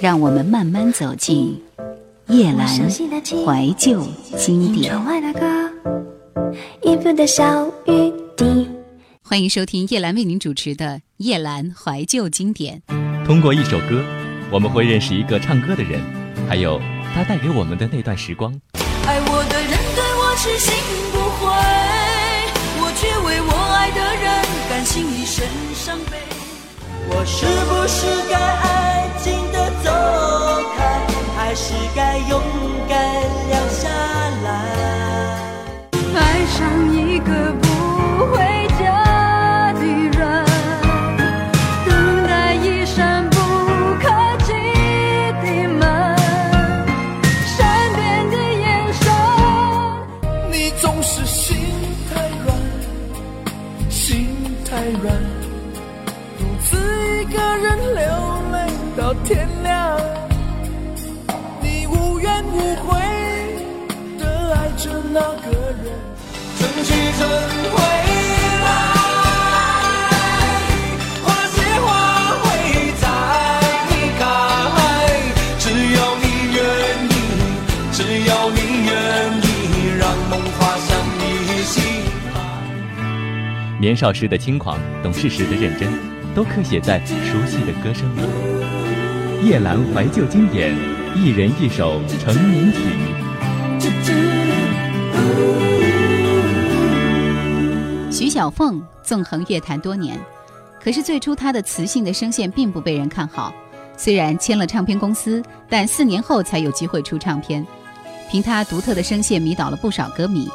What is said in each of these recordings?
让我们慢慢走进叶阑怀旧经典。欢迎收听叶兰为您主持的《叶兰怀旧经典》。通过一首歌，我们会认识一个唱歌的人，还有他带给我们的那段时光。爱我的人对我痴心不悔，我却为我爱的人甘心一生伤悲。我是不是该安静的走开，还是该勇敢留下来？爱上一个天亮，你无怨无悔的爱着那个人，春去春回来，花谢花会再开，只要你愿意，只要你愿意，让梦滑向你心海。年少时的轻狂，懂事时的认真，都刻写在熟悉的歌声里。叶兰怀旧经典，一人一首成名曲。徐小凤纵横乐坛多年，可是最初她的磁性的声线并不被人看好。虽然签了唱片公司，但四年后才有机会出唱片。凭她独特的声线迷倒了不少歌迷，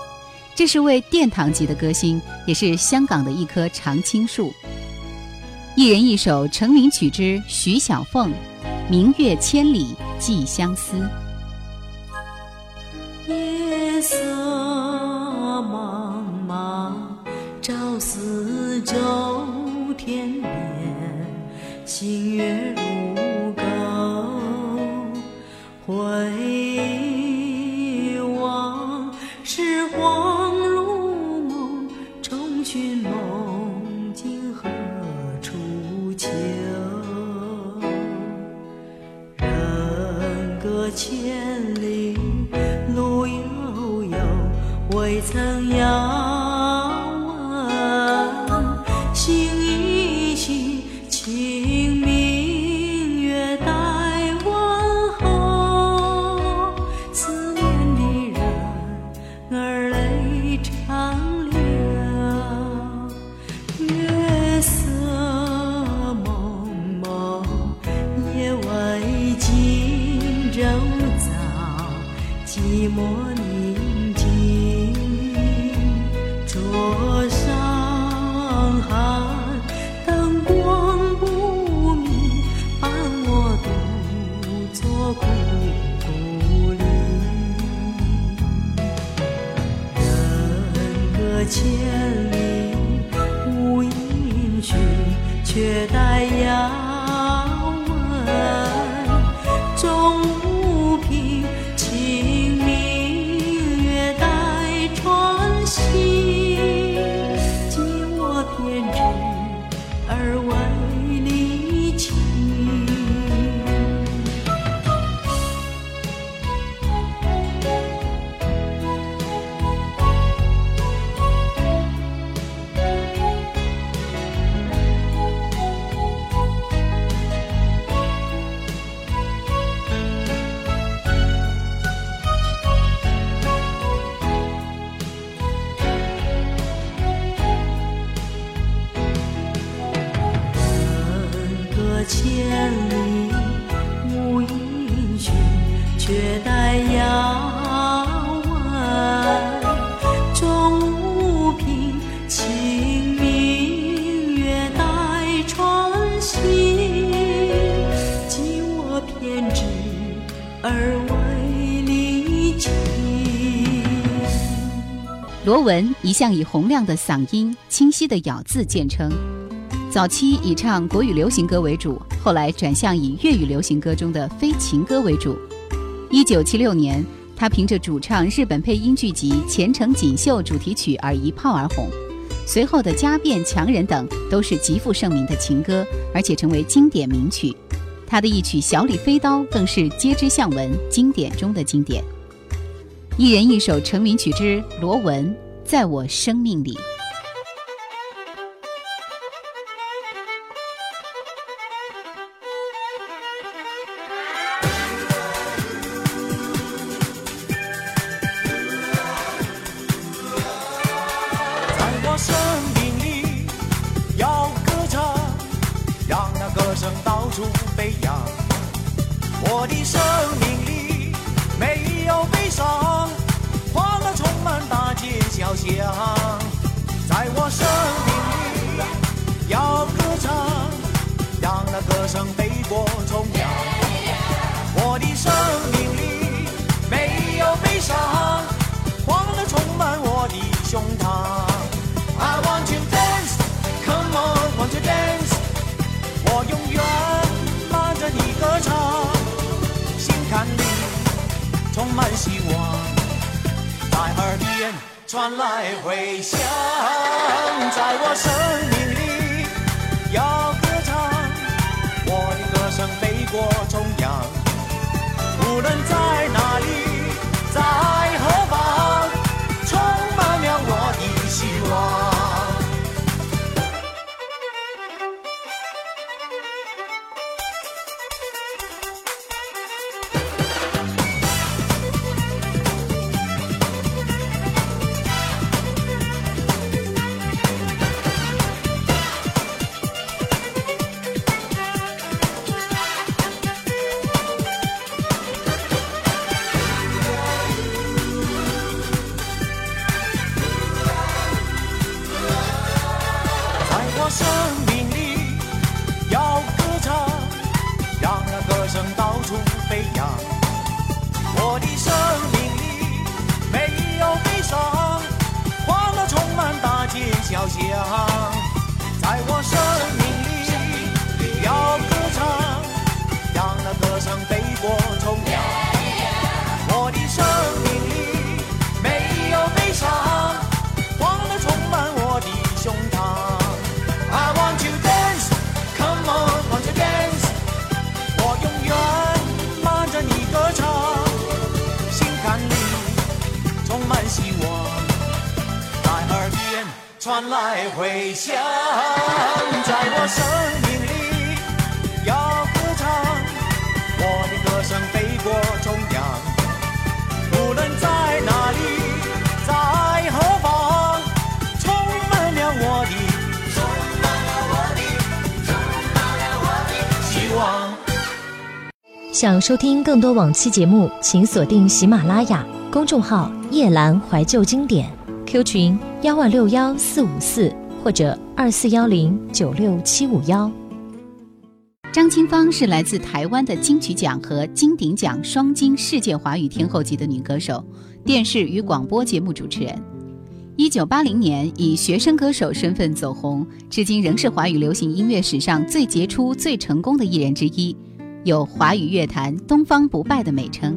这是位殿堂级的歌星，也是香港的一棵常青树。一人一首成名曲之徐小凤。明月千里寄相思，夜色茫茫，照四周天边，星月如钩，回千里路悠悠，未曾遥千里无音讯，却待遥罗文一向以洪亮的嗓音、清晰的咬字见称，早期以唱国语流行歌为主，后来转向以粤语流行歌中的非情歌为主。一九七六年，他凭着主唱日本配音剧集《前程锦绣》主题曲而一炮而红，随后的《家变》《强人》等都是极负盛名的情歌，而且成为经典名曲。他的一曲《小李飞刀》更是街知巷闻，经典中的经典。一人一首成名曲之《罗文》，在我生命里。悲伤，欢乐充满我的胸膛。I want to dance, come on, want to dance。我永远伴着你歌唱，心坎里充满希望，在耳边传来回响，在我生命里要歌唱。我的歌声飞过中央，无论在哪里。在何希望在耳边传来回响，在我生命里要歌唱，我的歌声飞过中央，无论在哪里，在何方，充满了我的，充满了我的，充满了我的希望。想收听更多往期节目，请锁定喜马拉雅公众号“夜阑怀旧经典”。Q 群幺二六幺四五四或者二四幺零九六七五幺。张清芳是来自台湾的金曲奖和金鼎奖双金世界华语天后级的女歌手，电视与广播节目主持人。一九八零年以学生歌手身份走红，至今仍是华语流行音乐史上最杰出、最成功的艺人之一，有华语乐坛东方不败的美称。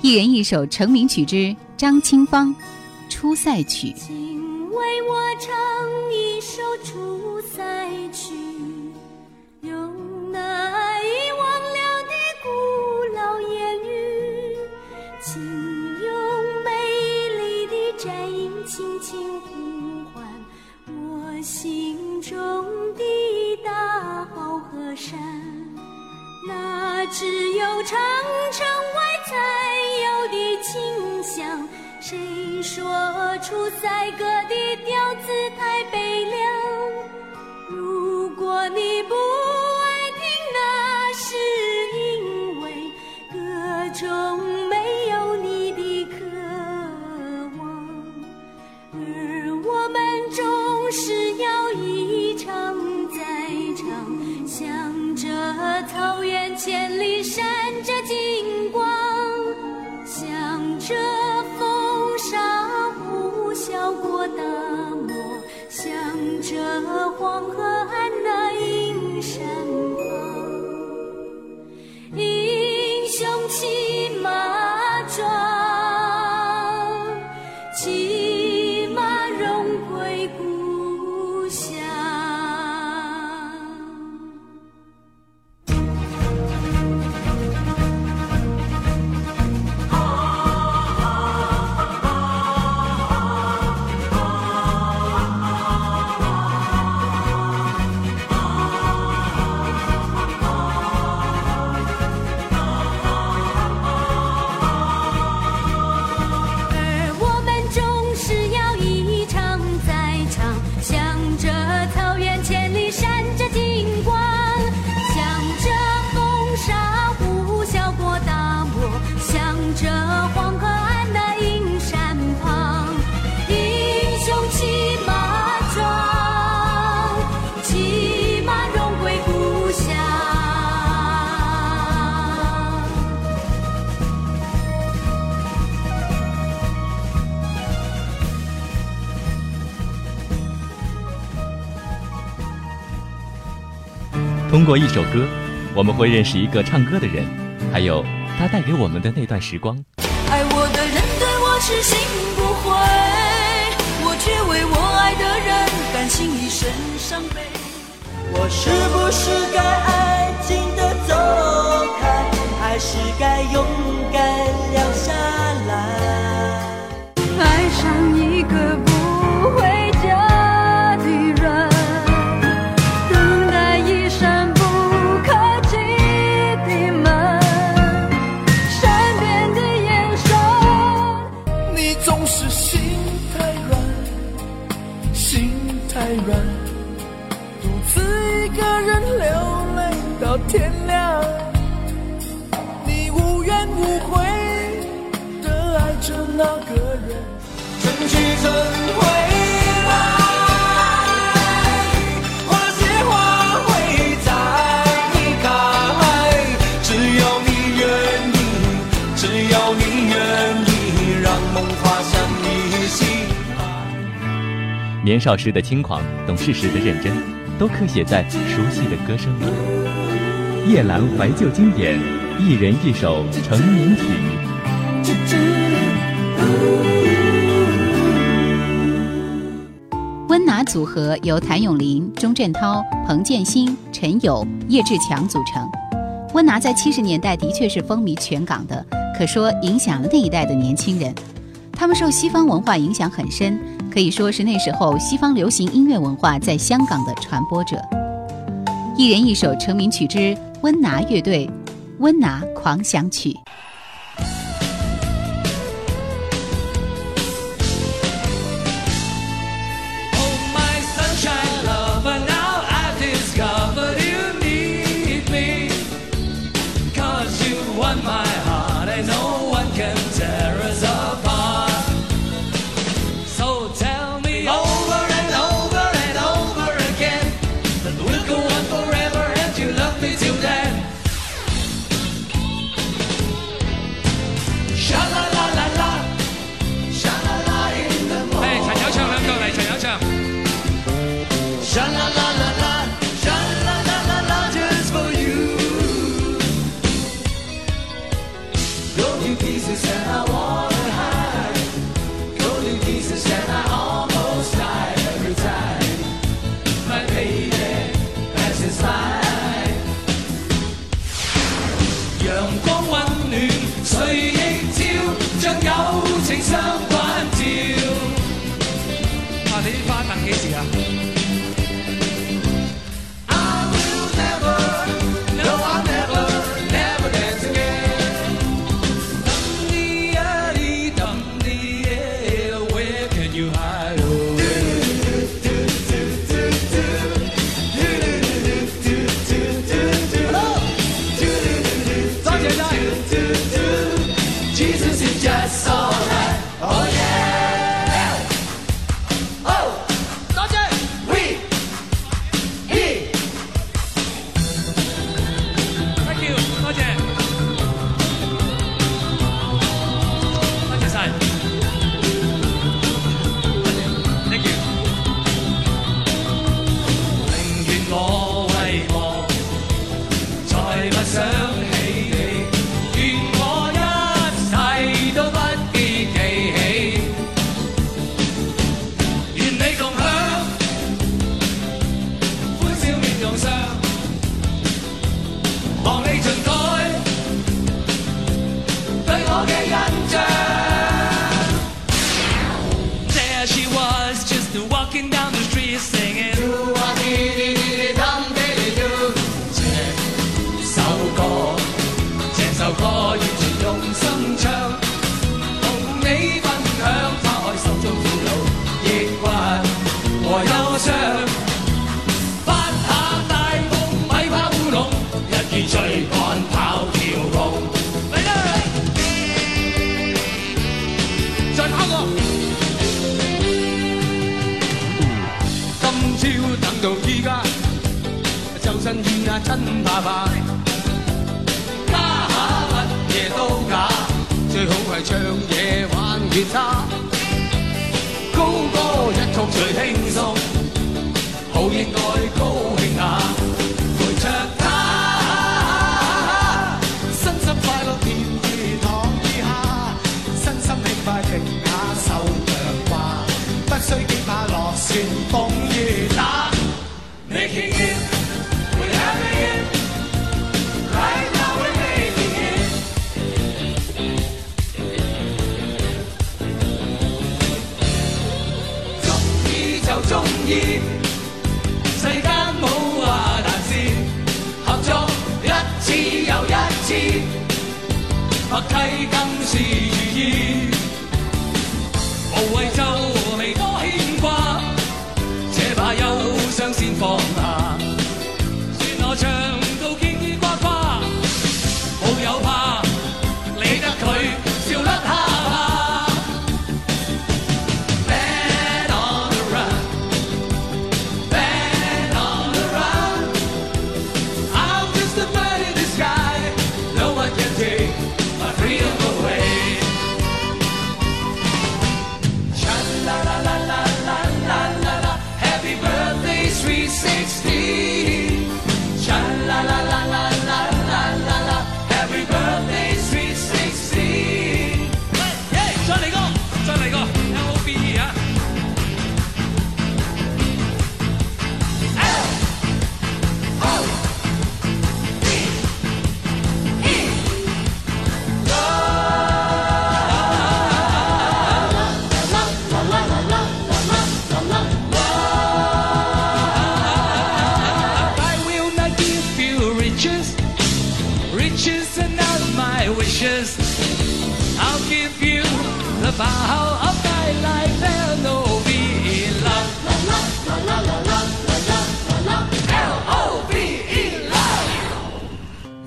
一人一首成名曲之张清芳。出塞曲，请为我唱一首出塞曲，用那遗忘了的古老言语，请用美丽的战音轻轻呼唤我心中的大好河山，那只有长城外才有的清香。谁说出赛歌的调子通过一首歌，我们会认识一个唱歌的人，还有他带给我们的那段时光。爱我的人对我痴心不悔，我却为我爱的人甘心一生伤悲。我是不是该安静的走开，还是该勇敢留下来？爱上一个心太软，独自一个人流泪到天亮。你无怨无悔的爱着那个人。春去春回年少时的轻狂，懂事时的认真，都刻写在熟悉的歌声里。夜阑怀旧经典，一人一首成名曲。温拿组合由谭咏麟、钟镇涛、彭建新、陈友、叶志强组成。温拿在七十年代的确是风靡全港的，可说影响了那一代的年轻人。他们受西方文化影响很深，可以说是那时候西方流行音乐文化在香港的传播者。一人一首成名曲之温拿乐队《温拿狂想曲》。Shabbat. 家下乜嘢都假，最好系唱嘢玩吉他。高歌一曲最轻松，好应该高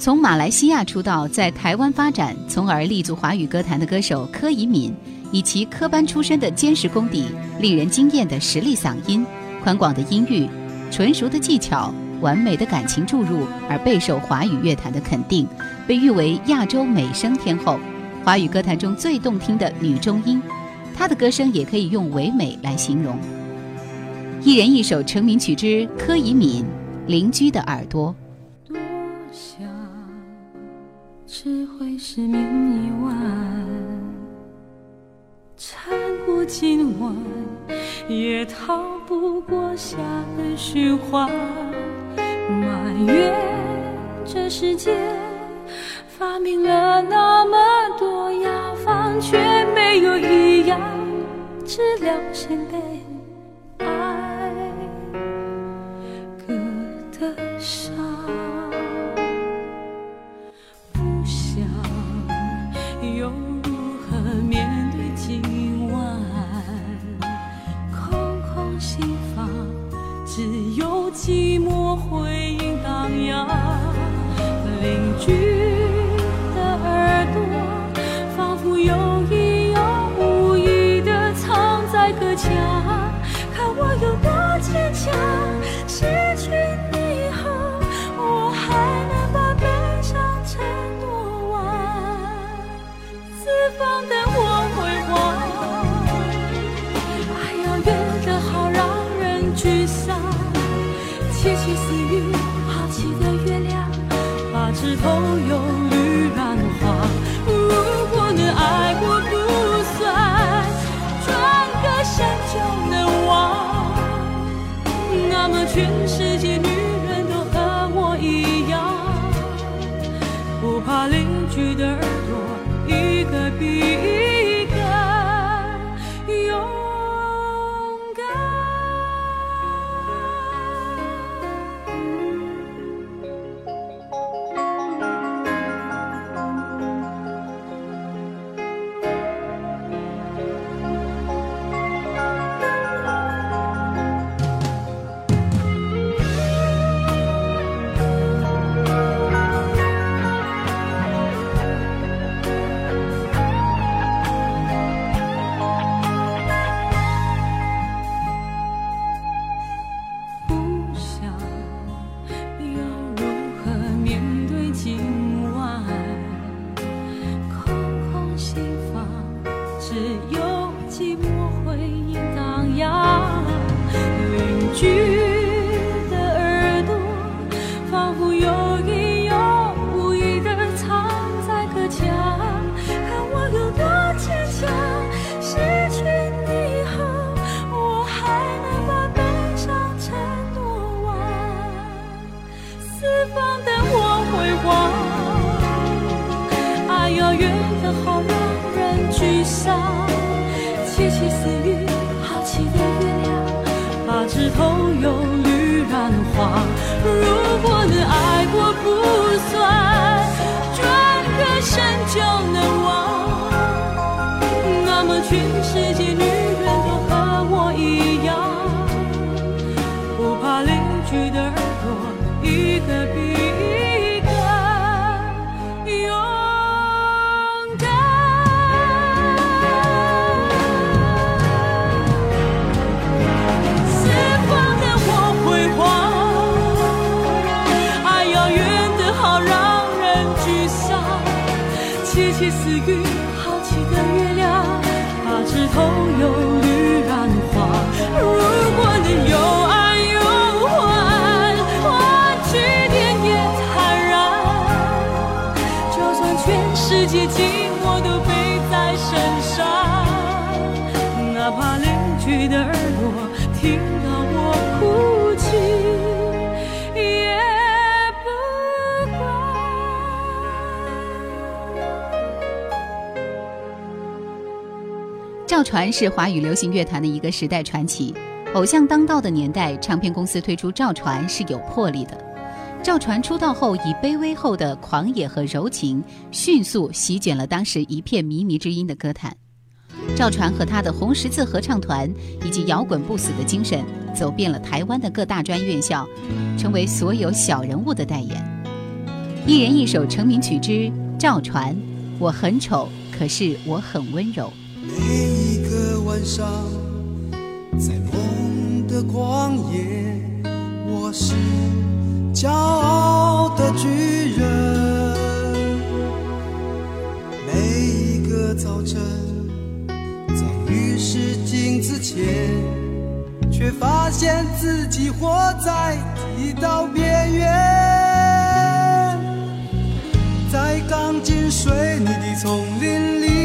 从马来西亚出道，在台湾发展，从而立足华语歌坛的歌手柯以敏，以其科班出身的坚实功底、令人惊艳的实力嗓音、宽广的音域、纯熟的技巧、完美的感情注入，而备受华语乐坛的肯定，被誉为亚洲美声天后，华语歌坛中最动听的女中音。她的歌声也可以用唯美来形容。一人一首成名曲之柯以敏《邻居的耳朵》。会失眠一晚，撑过今晚，也逃不过下个循环。埋怨这世界发明了那么多药方，却没有一样治疗现被心房，只有寂寞回音荡漾。邻居头有绿染花。如果能爱过不算，转个身就能忘。那么全世界女人都和我一样，不怕邻居的耳朵一个比一只有寂寞回忆荡漾如果能爱过不算，转个身就能忘，那么全世界女。figure 赵传是华语流行乐坛的一个时代传奇。偶像当道的年代，唱片公司推出赵传是有魄力的。赵传出道后，以卑微后的狂野和柔情，迅速席卷了当时一片靡靡之音的歌坛。赵传和他的红十字合唱团以及摇滚不死的精神，走遍了台湾的各大专院校，成为所有小人物的代言。一人一首成名曲之《赵传》，我很丑，可是我很温柔。上，在梦的旷野，我是骄傲的巨人。每一个早晨，在浴室镜子前，却发现自己活在剃刀边缘。在钢筋水泥的丛林里，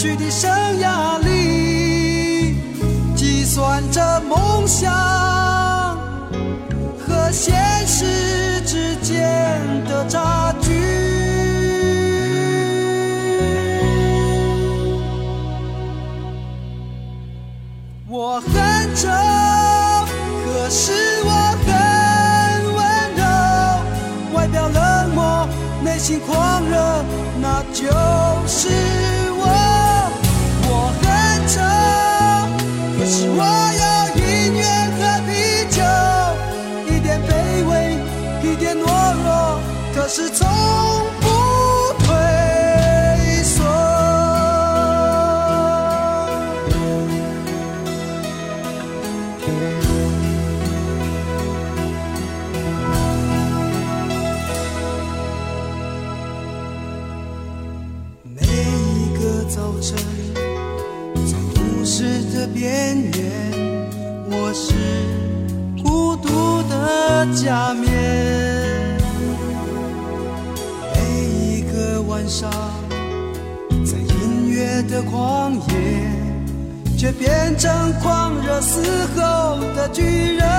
去的生涯里，计算着梦想和现实之间的差距。我很丑，可是我很温柔，外表冷漠，内心狂热，那就是是从的巨人。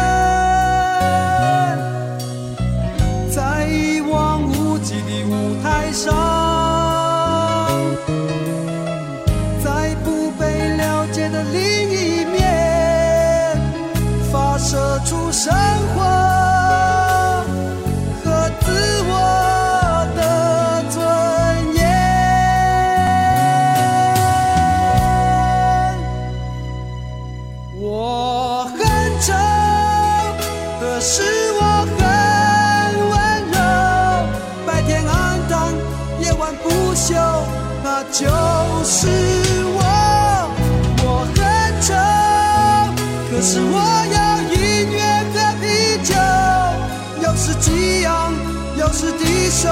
是敌，手，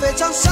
非常善